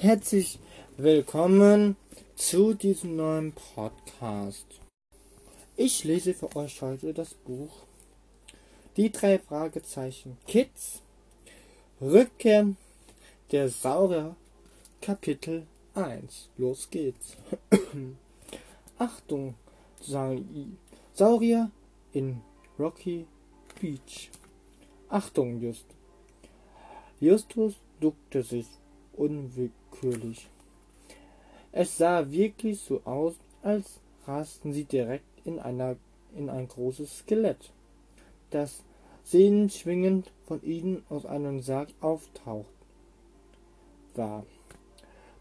Herzlich willkommen zu diesem neuen Podcast. Ich lese für euch heute das Buch Die drei Fragezeichen Kids Rückkehr der Saurier Kapitel 1. Los geht's. Achtung, Saurier in Rocky Beach. Achtung, Just. Justus duckte sich unwillkürlich. Es sah wirklich so aus, als rasten sie direkt in, einer, in ein großes Skelett, das sehenschwingend von ihnen aus einem Sarg auftaucht war.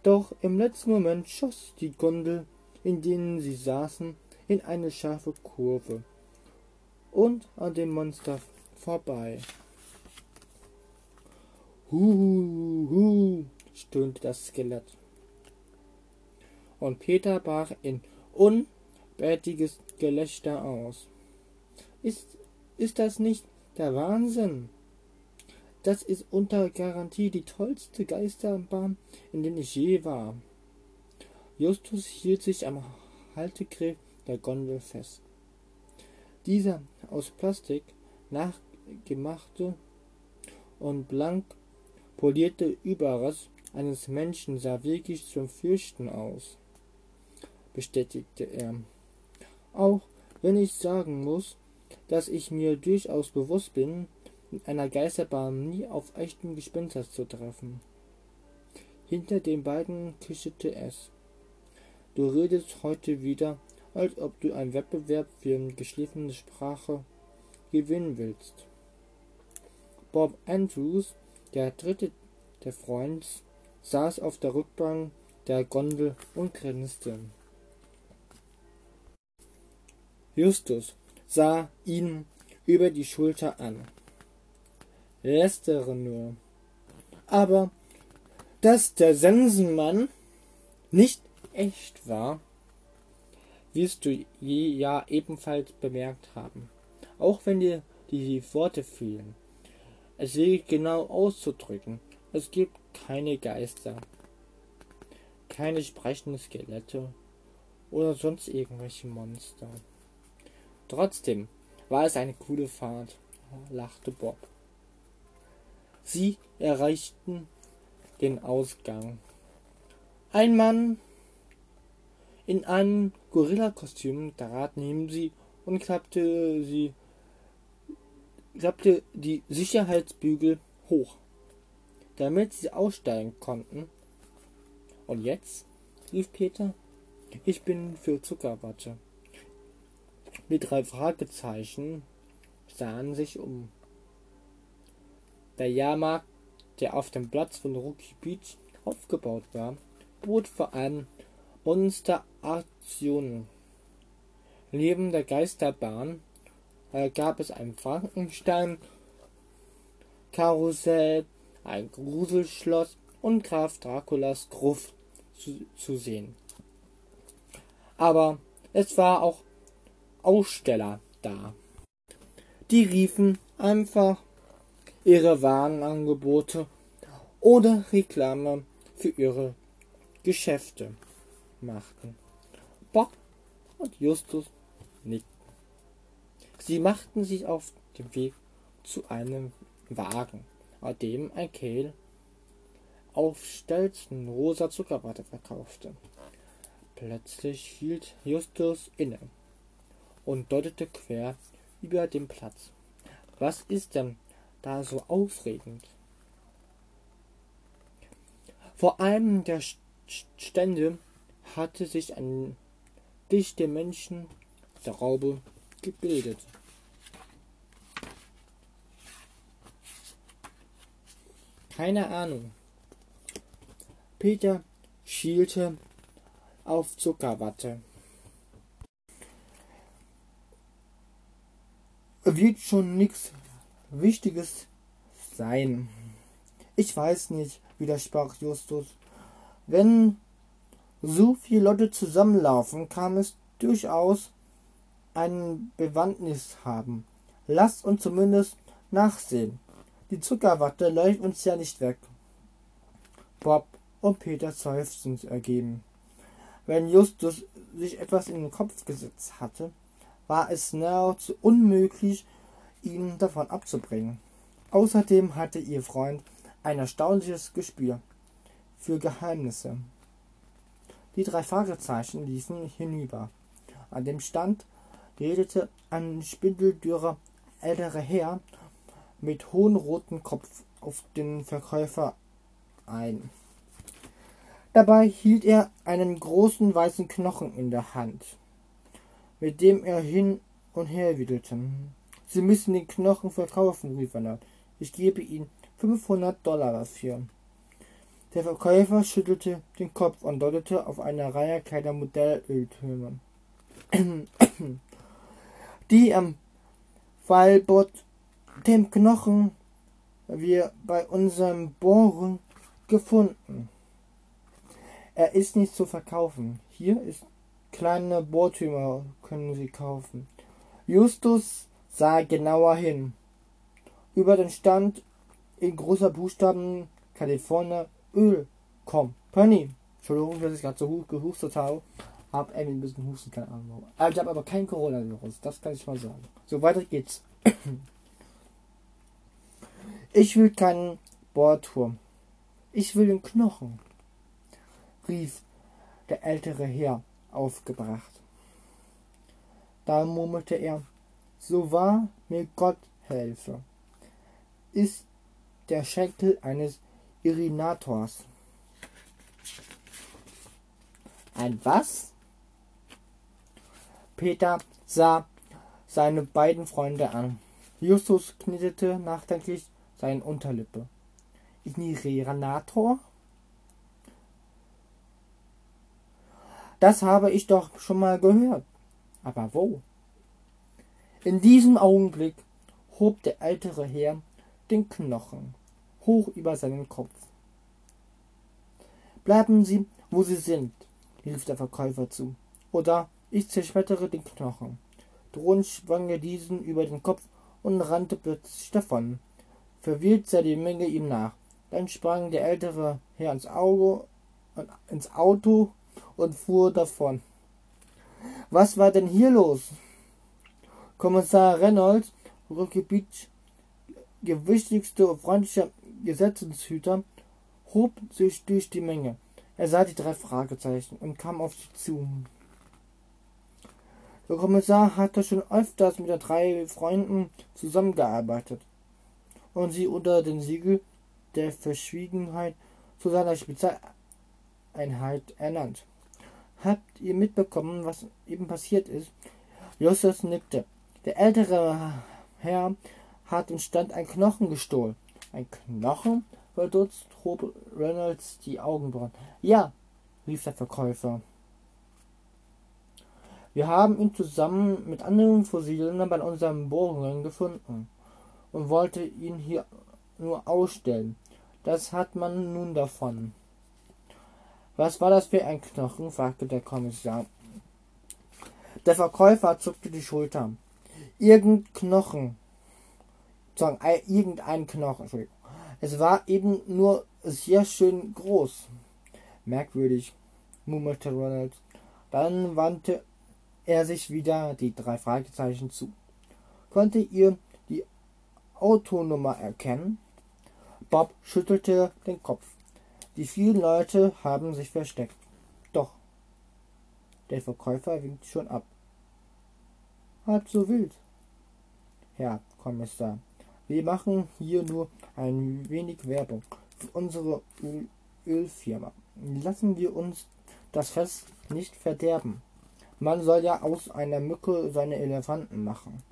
Doch im letzten Moment schoss die Gondel, in denen sie saßen, in eine scharfe Kurve und an dem Monster vorbei. Hu, hu, stöhnte das Skelett. Und Peter brach in unbärtiges Gelächter aus. Ist, ist das nicht der Wahnsinn? Das ist unter Garantie die tollste Geisterbahn, in der ich je war. Justus hielt sich am Haltegriff der Gondel fest. Dieser aus Plastik nachgemachte und blank polierte Überrest eines Menschen sah wirklich zum Fürchten aus, bestätigte er. Auch wenn ich sagen muss, dass ich mir durchaus bewusst bin, in einer Geisterbahn nie auf echten Gespenster zu treffen. Hinter den beiden kicherte es. Du redest heute wieder, als ob du einen Wettbewerb für geschliffene Sprache gewinnen willst. Bob Andrews, der dritte der Freunds, saß auf der Rückbank der Gondel und grinste. Justus sah ihn über die Schulter an lästere nur. Aber dass der Sensenmann nicht echt war, wirst du je ja ebenfalls bemerkt haben, auch wenn dir die Worte fehlen. Es will genau auszudrücken, es gibt keine Geister, keine sprechenden Skelette oder sonst irgendwelche Monster. Trotzdem war es eine coole Fahrt, lachte Bob. Sie erreichten den Ausgang. Ein Mann in einem Gorilla-Kostüm trat neben sie und klappte sie klappte die Sicherheitsbügel hoch, damit sie aussteigen konnten. Und jetzt? rief Peter. Ich bin für Zuckerwatte. Die drei Fragezeichen sahen sich um. Der Jahrmarkt, der auf dem Platz von Rookie Beach aufgebaut war, bot vor allem Monsteraktionen. Neben der Geisterbahn äh, gab es ein Frankenstein-Karussell, ein Gruselschloss und Graf Draculas Gruft zu, zu sehen. Aber es war auch Aussteller da. Die riefen einfach ihre Warenangebote oder Reklame für ihre Geschäfte machten. Bob und Justus nickten. Sie machten sich auf den Weg zu einem Wagen, dem ein Kehl auf Stelzen rosa Zuckerwatte verkaufte. Plötzlich hielt Justus inne und deutete quer über den Platz. Was ist denn da so aufregend? Vor einem der Stände hatte sich ein dichte Menschen der Raube gebildet. Keine Ahnung. Peter schielte auf Zuckerwatte. Wird schon nix Wichtiges sein. Ich weiß nicht, widersprach Justus. Wenn so viele Leute zusammenlaufen, kann es durchaus ein Bewandtnis haben. Lasst uns zumindest nachsehen. Die Zuckerwatte läuft uns ja nicht weg. Bob und Peter seufzend ergeben. Wenn Justus sich etwas in den Kopf gesetzt hatte, war es nahezu unmöglich, ihn davon abzubringen. Außerdem hatte ihr Freund ein erstaunliches Gespür für Geheimnisse. Die drei Fragezeichen liefen hinüber. An dem Stand redete ein spindeldürrer älterer Herr mit hohem rotem Kopf auf den Verkäufer ein. Dabei hielt er einen großen weißen Knochen in der Hand, mit dem er hin und her wedelte. Sie müssen den Knochen verkaufen, rief er. Ich gebe Ihnen 500 Dollar dafür. Der Verkäufer schüttelte den Kopf und deutete auf eine Reihe kleiner Modellöltürme, die am Fallbot dem Knochen wir bei unserem Bohren gefunden. Er ist nicht zu verkaufen. Hier ist kleine Bohrtümer, können Sie kaufen. Justus sah genauer hin. Über den Stand in großer Buchstaben California Öl Company. Entschuldigung, dass ich gerade so gehustet habe. Hab irgendwie ein bisschen Husten, keine Ahnung warum. Aber ich habe aber kein Coronavirus, das kann ich mal sagen. So, weiter geht's. Ich will keinen Bohrturm. Ich will den Knochen rief der ältere Herr aufgebracht. Da murmelte er, so wahr mir Gott helfe, ist der Schenkel eines Irinators. Ein was? Peter sah seine beiden Freunde an. Justus knitete nachdenklich seine Unterlippe. Igniranator? Das habe ich doch schon mal gehört. Aber wo? In diesem Augenblick hob der ältere Herr den Knochen hoch über seinen Kopf. Bleiben Sie, wo Sie sind, rief der Verkäufer zu, oder ich zerschmettere den Knochen. Drohend schwang er diesen über den Kopf und rannte plötzlich davon. Verwirrt sah die Menge ihm nach. Dann sprang der ältere Herr ins, Auge, ins Auto und fuhr davon. Was war denn hier los? Kommissar Reynolds, Rückgebiet gewichtigste und freundlicher Gesetzeshüter, hob sich durch die Menge. Er sah die drei Fragezeichen und kam auf sie zu. Der Kommissar hatte schon öfters mit den drei Freunden zusammengearbeitet und sie unter den Siegel der Verschwiegenheit zu seiner Spezialeinheit ernannt. Habt ihr mitbekommen, was eben passiert ist? Justus nickte. Der ältere Herr hat im Stand ein Knochen gestohlen. Ein Knochen? verdutzt hob Reynolds die Augenbrauen. Ja, rief der Verkäufer. Wir haben ihn zusammen mit anderen Fossilien bei unseren Bohrungen gefunden und wollte ihn hier nur ausstellen. Das hat man nun davon. Was war das für ein Knochen? fragte der Kommissar. Der Verkäufer zuckte die Schulter. Irgend Knochen. Sagen, irgendein Knochen. Es war eben nur sehr schön groß. Merkwürdig, murmelte Ronald. Dann wandte er sich wieder die drei Fragezeichen zu. Konnte ihr Autonummer erkennen? Bob schüttelte den Kopf. Die vielen Leute haben sich versteckt. Doch. Der Verkäufer winkt schon ab. Halb so wild. Herr Kommissar, wir machen hier nur ein wenig Werbung für unsere Öl Ölfirma. Lassen wir uns das Fest nicht verderben. Man soll ja aus einer Mücke seine Elefanten machen.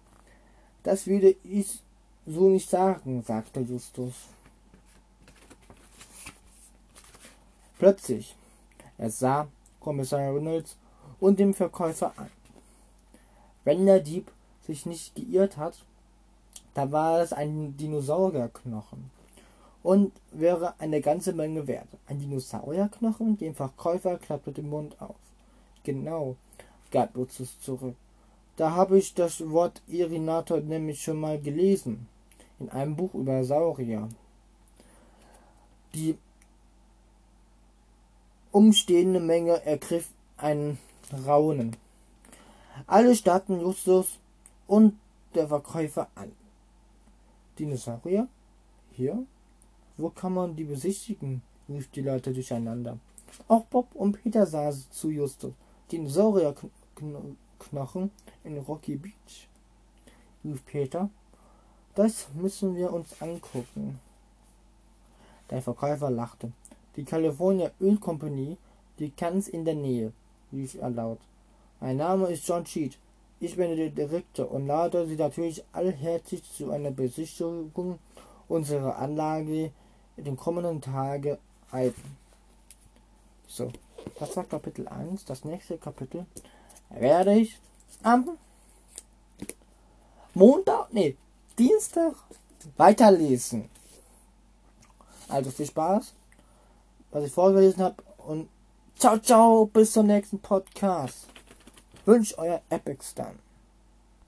Das würde ich so nicht sagen, sagte Justus. Plötzlich, er sah Kommissar Reynolds und den Verkäufer an. Wenn der Dieb sich nicht geirrt hat, da war es ein Dinosaurierknochen und wäre eine ganze Menge wert. Ein Dinosaurierknochen? Dem Verkäufer klappte den Mund auf. Genau, gab Lucius zurück. Da habe ich das Wort Irinator nämlich schon mal gelesen. In einem Buch über Saurier. Die umstehende Menge ergriff ein Raunen. Alle starrten Justus und der Verkäufer an. Dinosaurier? Hier? Wo kann man die besichtigen? rief die Leute durcheinander. Auch Bob und Peter sahen zu Justus. Dinosaurierknochen in Rocky Beach, rief Peter. Das müssen wir uns angucken. Der Verkäufer lachte. Die California Ölkompanie liegt ganz in der Nähe, rief er laut. Mein Name ist John Cheat. Ich bin der Direktor und lade Sie natürlich allherzlich zu einer Besichtigung unserer Anlage in den kommenden Tagen ein. So, das war Kapitel 1. Das nächste Kapitel werde ich am Montag, nee, Dienstag weiterlesen. Also viel Spaß, was ich vorgelesen habe und ciao, ciao, bis zum nächsten Podcast. Wünsche euer Epic Stan.